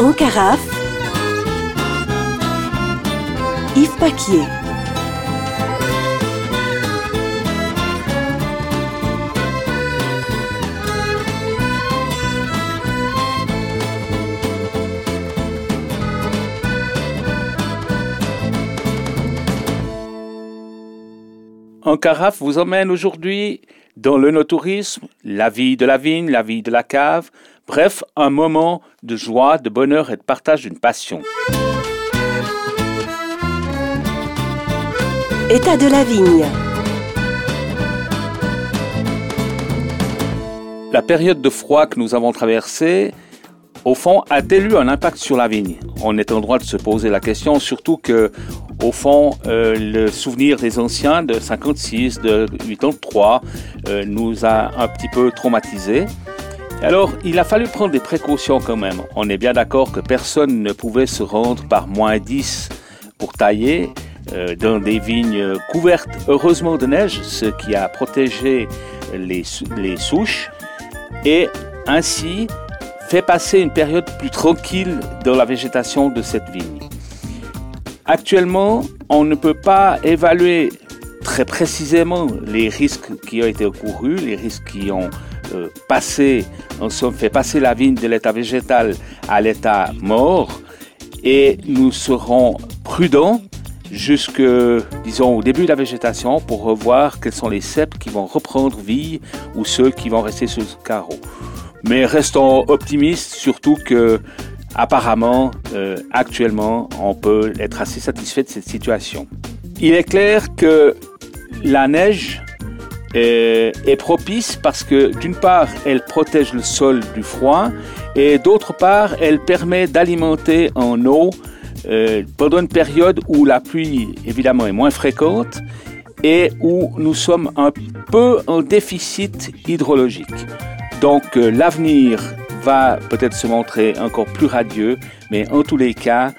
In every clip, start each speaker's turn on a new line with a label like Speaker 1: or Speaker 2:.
Speaker 1: En carafe, Yves Paquier.
Speaker 2: En carafe vous emmène aujourd'hui dans le no-tourisme, la vie de la vigne, la vie de la cave, bref, un moment de joie, de bonheur et de partage d'une passion.
Speaker 1: État de la vigne.
Speaker 2: La période de froid que nous avons traversée, au fond, a-t-elle eu un impact sur la vigne? On est en droit de se poser la question, surtout que, au fond, euh, le souvenir des anciens de 56, de 83, euh, nous a un petit peu traumatisés. Alors, il a fallu prendre des précautions quand même. On est bien d'accord que personne ne pouvait se rendre par moins 10 pour tailler euh, dans des vignes couvertes heureusement de neige, ce qui a protégé les, les souches et ainsi fait passer une période plus tranquille dans la végétation de cette vigne. Actuellement, on ne peut pas évaluer très précisément les risques qui ont été courus, les risques qui ont euh, passé, somme, fait passer la vigne de l'état végétal à l'état mort, et nous serons prudents jusque, disons, au début de la végétation pour revoir quels sont les ceps qui vont reprendre vie ou ceux qui vont rester sur le carreau. Mais restons optimistes, surtout que apparemment, euh, actuellement, on peut être assez satisfait de cette situation. Il est clair que la neige est, est propice parce que d'une part, elle protège le sol du froid et d'autre part, elle permet d'alimenter en eau euh, pendant une période où la pluie évidemment est moins fréquente et où nous sommes un peu en déficit hydrologique. Donc euh, l'avenir va peut-être se montrer encore plus radieux, mais en tous les cas,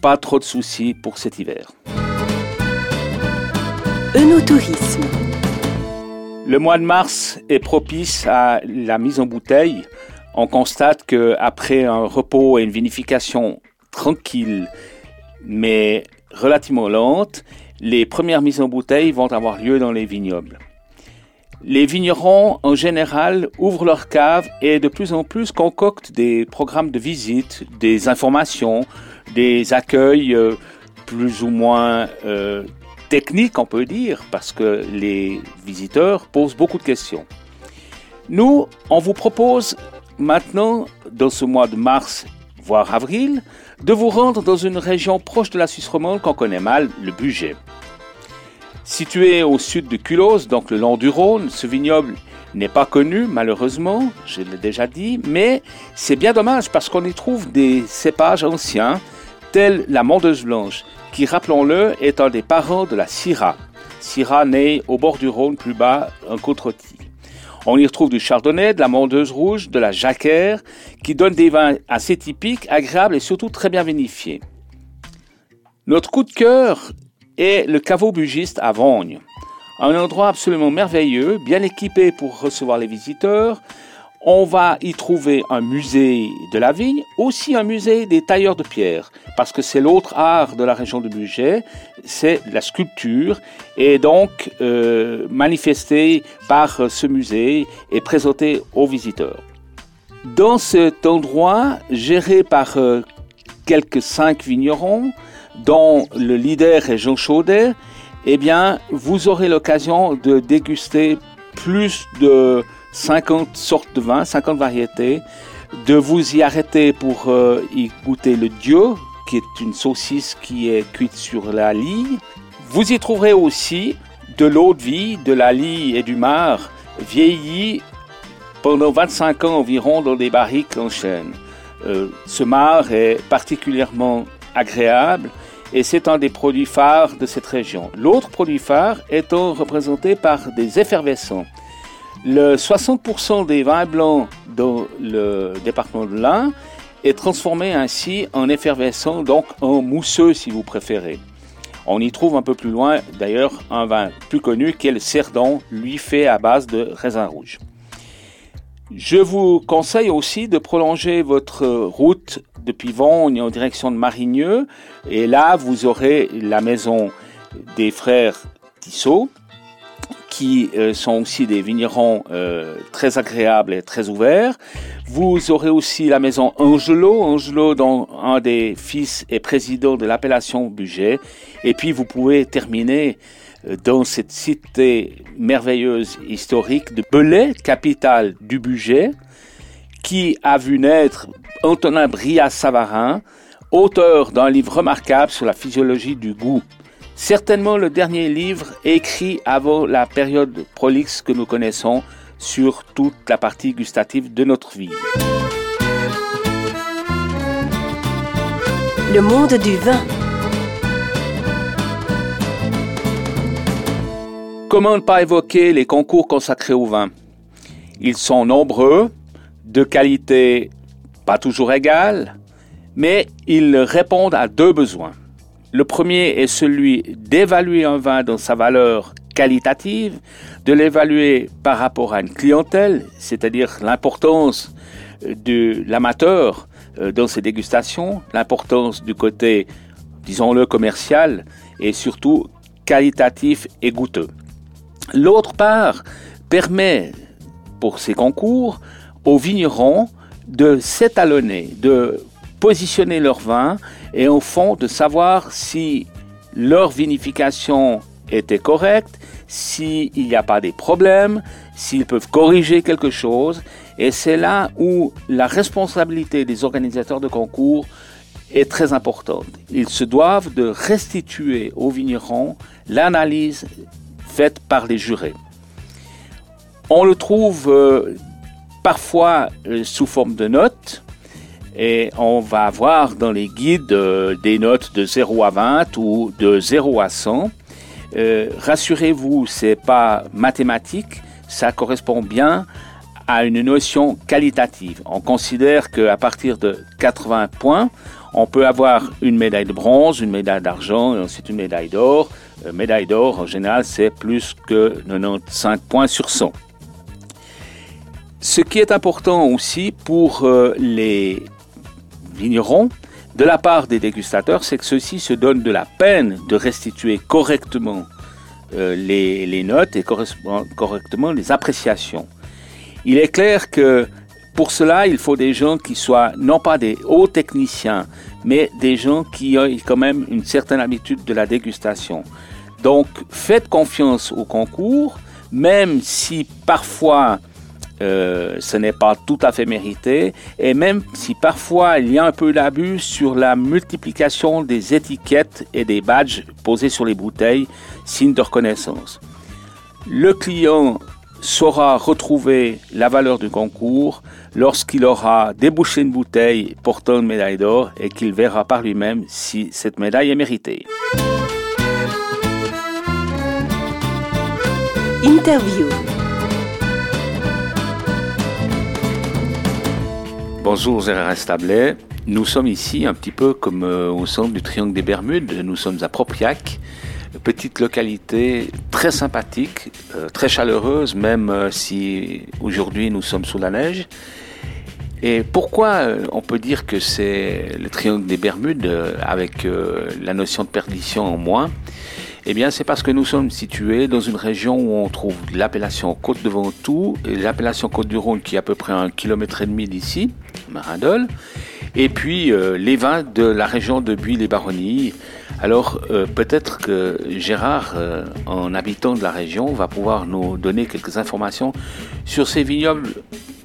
Speaker 2: pas trop de soucis pour cet hiver.
Speaker 1: Eunotourisme.
Speaker 2: Le mois de mars est propice à la mise en bouteille. On constate que après un repos et une vinification tranquille, mais relativement lente, les premières mises en bouteille vont avoir lieu dans les vignobles. Les vignerons, en général, ouvrent leurs caves et de plus en plus concoctent des programmes de visite, des informations, des accueils euh, plus ou moins euh, techniques, on peut dire, parce que les visiteurs posent beaucoup de questions. Nous, on vous propose maintenant, dans ce mois de mars, voire avril, de vous rendre dans une région proche de la Suisse romande qu'on connaît mal, le Bugey. Situé au sud de Culose, donc le long du Rhône, ce vignoble n'est pas connu, malheureusement, je l'ai déjà dit, mais c'est bien dommage parce qu'on y trouve des cépages anciens, tels la Mondeuse Blanche, qui, rappelons-le, est un des parents de la Syrah. Syrah née au bord du Rhône, plus bas, un côte On y retrouve du chardonnay, de la mondeuse rouge, de la jacquère, qui donnent des vins assez typiques, agréables et surtout très bien vinifiés. Notre coup de cœur et le caveau bugiste à Vogne. Un endroit absolument merveilleux, bien équipé pour recevoir les visiteurs. On va y trouver un musée de la vigne, aussi un musée des tailleurs de pierre, parce que c'est l'autre art de la région de Bugey, c'est la sculpture, et donc euh, manifesté par ce musée et présenté aux visiteurs. Dans cet endroit, géré par euh, quelques cinq vignerons, dont le leader est Jean Chaudet, eh bien, vous aurez l'occasion de déguster plus de 50 sortes de vins, 50 variétés, de vous y arrêter pour euh, y goûter le Dieu, qui est une saucisse qui est cuite sur la lie. Vous y trouverez aussi de l'eau de vie, de la lie et du mar, vieilli pendant 25 ans environ dans des barriques en chêne. Euh, ce mar est particulièrement agréable et c'est un des produits phares de cette région. L'autre produit phare étant représenté par des effervescents. Le 60% des vins blancs dans le département de l'Ain est transformé ainsi en effervescent, donc en mousseux si vous préférez. On y trouve un peu plus loin d'ailleurs un vin plus connu qui est le Cerdon, lui fait à base de raisin rouge. Je vous conseille aussi de prolonger votre route depuis Vogne en direction de Marigneux. Et là, vous aurez la maison des frères Tissot, qui euh, sont aussi des vignerons euh, très agréables et très ouverts. Vous aurez aussi la maison Angelo, Angelo dont un des fils est président de l'appellation Budget. Et puis vous pouvez terminer euh, dans cette cité merveilleuse historique de Belay, capitale du budget, qui a vu naître Antonin Bria-Savarin, auteur d'un livre remarquable sur la physiologie du goût. Certainement le dernier livre écrit avant la période prolixe que nous connaissons sur toute la partie gustative de notre vie.
Speaker 1: Le monde du vin.
Speaker 2: Comment ne pas évoquer les concours consacrés au vin Ils sont nombreux, de qualité pas toujours égale, mais ils répondent à deux besoins. Le premier est celui d'évaluer un vin dans sa valeur qualitative, de l'évaluer par rapport à une clientèle, c'est-à-dire l'importance de l'amateur euh, dans ses dégustations, l'importance du côté, disons-le, commercial et surtout qualitatif et goûteux. L'autre part permet, pour ces concours, aux vignerons de s'étalonner, de positionner leur vin et au fond de savoir si leur vinification était correcte, s'il n'y a pas des problèmes, s'ils peuvent corriger quelque chose. Et c'est là où la responsabilité des organisateurs de concours est très importante. Ils se doivent de restituer aux vignerons l'analyse par les jurés. On le trouve euh, parfois euh, sous forme de notes et on va avoir dans les guides euh, des notes de 0 à 20 ou de 0 à 100. Rassurez-vous, c'est pas mathématique, ça correspond bien à une notion qualitative. On considère qu'à partir de 80 points, on peut avoir une médaille de bronze, une médaille d'argent et ensuite une médaille d'or. Euh, médaille d'or, en général, c'est plus que 95 points sur 100. Ce qui est important aussi pour euh, les vignerons, de la part des dégustateurs, c'est que ceux-ci se donnent de la peine de restituer correctement euh, les, les, notes et correctement les appréciations. Il est clair que pour cela, il faut des gens qui soient non pas des hauts techniciens, mais des gens qui ont quand même une certaine habitude de la dégustation. Donc, faites confiance au concours, même si parfois euh, ce n'est pas tout à fait mérité, et même si parfois il y a un peu d'abus sur la multiplication des étiquettes et des badges posés sur les bouteilles, signe de reconnaissance. Le client saura retrouver la valeur du concours lorsqu'il aura débouché une bouteille portant une médaille d'or et qu'il verra par lui-même si cette médaille est méritée.
Speaker 1: Interview.
Speaker 2: Bonjour Gérard Establet. Nous sommes ici un petit peu comme euh, au centre du Triangle des Bermudes. Nous sommes à Propriac petite localité très sympathique, euh, très chaleureuse, même euh, si aujourd'hui nous sommes sous la neige. Et pourquoi euh, on peut dire que c'est le triangle des Bermudes avec la notion de perdition en moins? Eh bien, c'est parce que nous sommes situés dans une région où on trouve l'appellation Côte de Ventoux l'appellation Côte du Rhône qui est à peu près un kilomètre et demi d'ici, Marindol, et puis les vins de la région de Buis-les-Baronnies, alors euh, peut-être que Gérard, euh, en habitant de la région, va pouvoir nous donner quelques informations sur ces vignobles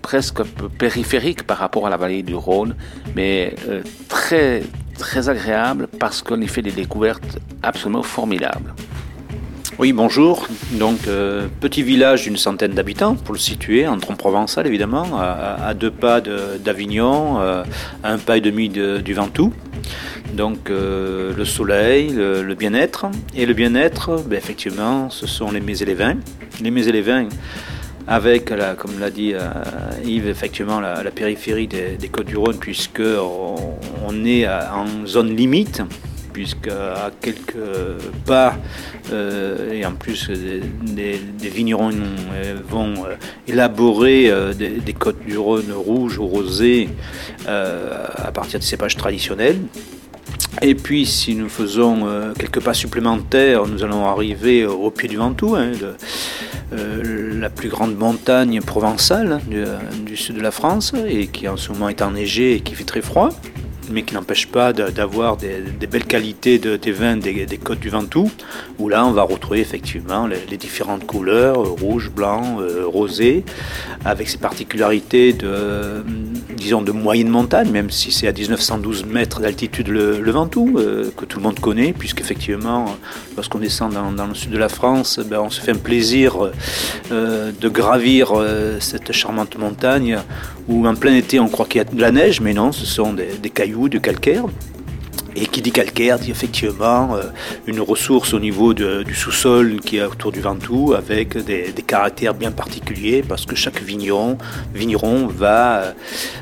Speaker 2: presque périphériques par rapport à la vallée du Rhône, mais euh, très agréables parce qu'on y fait des découvertes absolument formidables.
Speaker 3: Oui, bonjour. Donc, petit village d'une centaine d'habitants, pour le situer, en Tronc-Provençal évidemment, à, deux pas d'Avignon, à un pas et demi du Ventoux. Donc euh, le soleil, le, bien-être. Et le bien-être, ben, effectivement, ce sont les mets et les vins. Les mets et les vins, avec, comme l'a dit euh, Yves, effectivement, la, périphérie des, Côtes-du-Rhône, puisqu'on on est en zone limite puisque à quelques pas, euh, et en plus des, vignerons vont élaborer des, côtes du Rhône rouges ou rosées à partir de cépages traditionnels. Et puis, si nous faisons quelques pas supplémentaires, nous allons arriver au pied du Ventoux, hein, euh, la plus grande montagne provençale du, sud de la France et qui en ce moment est enneigée et qui fait très froid mais qui n'empêche pas d'avoir des, belles qualités de, des vins des, côtes du Ventoux, où là on va retrouver effectivement les, différentes couleurs, euh, rouge, blanc, euh, rosé, avec ses particularités de, disons, de moyenne montagne, même si c'est à 1912 mètres d'altitude le, Ventoux, euh, que tout le monde connaît, puisqu'effectivement, lorsqu'on descend dans, le sud de la France, ben, on se fait un plaisir de gravir cette charmante montagne, où en plein été on croit qu'il y a de la neige, mais non, ce sont des cailloux de calcaire. Et qui dit calcaire dit effectivement euh, une ressource au niveau du sous-sol qui est autour du Ventoux avec des, caractères bien particuliers parce que chaque vigneron, vigneron va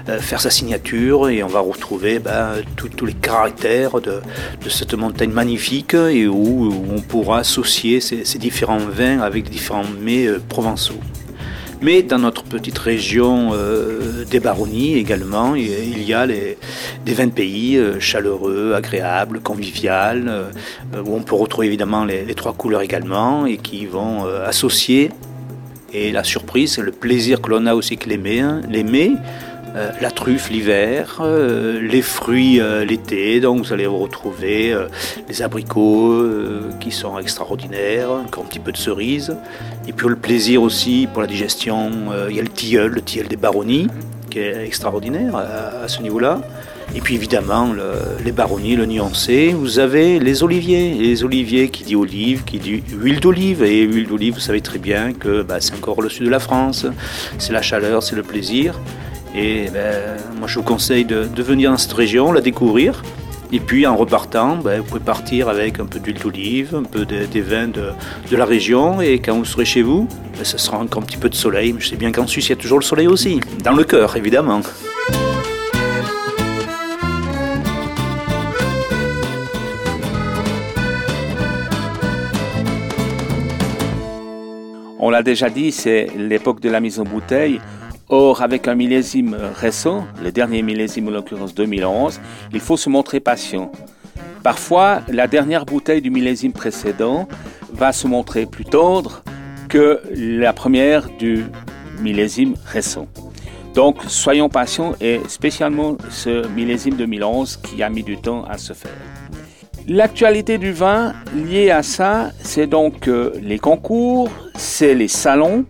Speaker 3: euh, faire sa signature et on va retrouver ben, tous les caractères de, cette montagne magnifique et où, on pourra associer ces, différents vins avec différents mets euh, provençaux. Mais dans notre petite région euh, des baronnies également, il y a des vins de pays euh, chaleureux, agréables, conviviales, euh, où on peut retrouver évidemment les, trois couleurs également et qui vont associer. Et la surprise, le plaisir que l'on a aussi que les mets euh, la truffe l'hiver, euh, les fruits euh, l'été, donc vous allez retrouver les abricots qui sont extraordinaires, encore un petit peu de cerises. Et puis le plaisir aussi pour la digestion, il y a le tilleul, le tilleul des baronnies, qui est extraordinaire à, ce niveau-là. Et puis évidemment, les baronnies, le nuancé. Vous avez les oliviers. les oliviers qui dit olive, qui dit huile d'olive. Et huile d'olive, vous savez très bien que bah, c'est encore le sud de la France. C'est la chaleur, c'est le plaisir. Et ben, moi, je vous conseille de, venir dans cette région, la découvrir. Et puis en repartant, ben, vous pouvez partir avec un peu d'huile d'olive, un peu des vins de, la région. Et quand vous serez chez vous, ben, ce sera encore un petit peu de soleil. Je sais bien qu'en Suisse, il y a toujours le soleil aussi. Dans le cœur, évidemment.
Speaker 2: On l'a déjà dit, c'est l'époque de la mise en bouteille. Or, avec un millésime récent, le dernier millésime en l'occurrence 2011, il faut se montrer patient. Parfois, la dernière bouteille du millésime précédent va se montrer plus tendre que la première du millésime récent. Donc, soyons patients et spécialement ce millésime 2011 qui a mis du temps à se faire. L'actualité du vin liée à ça, c'est donc euh, les concours, c'est les salons,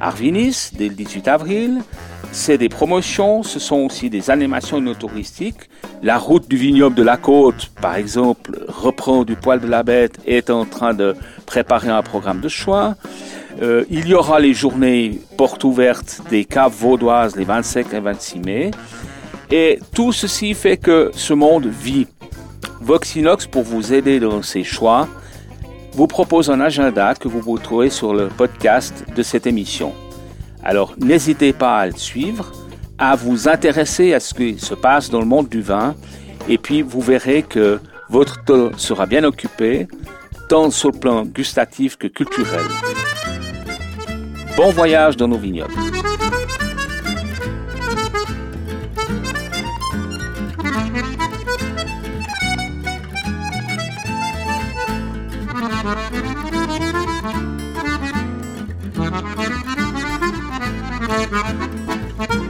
Speaker 2: Arvinis dès le 18 avril. C'est des promotions, ce sont aussi des animations touristiques. La route du vignoble de la côte, par exemple, reprend du poil de la bête et est en train de préparer un programme de choix. Euh, il y aura les journées portes ouvertes des caves vaudoises les 25 et 26 mai. Et tout ceci fait que ce monde vit. Voxinox, pour vous aider dans ces choix, vous propose un agenda que vous vous trouvez sur le podcast de cette émission. Alors n'hésitez pas à le suivre, à vous intéresser à ce qui se passe dans le monde du vin, et puis vous verrez que votre temps sera bien occupé, tant sur le plan gustatif que culturel. Bon voyage dans nos vignobles. Thank you.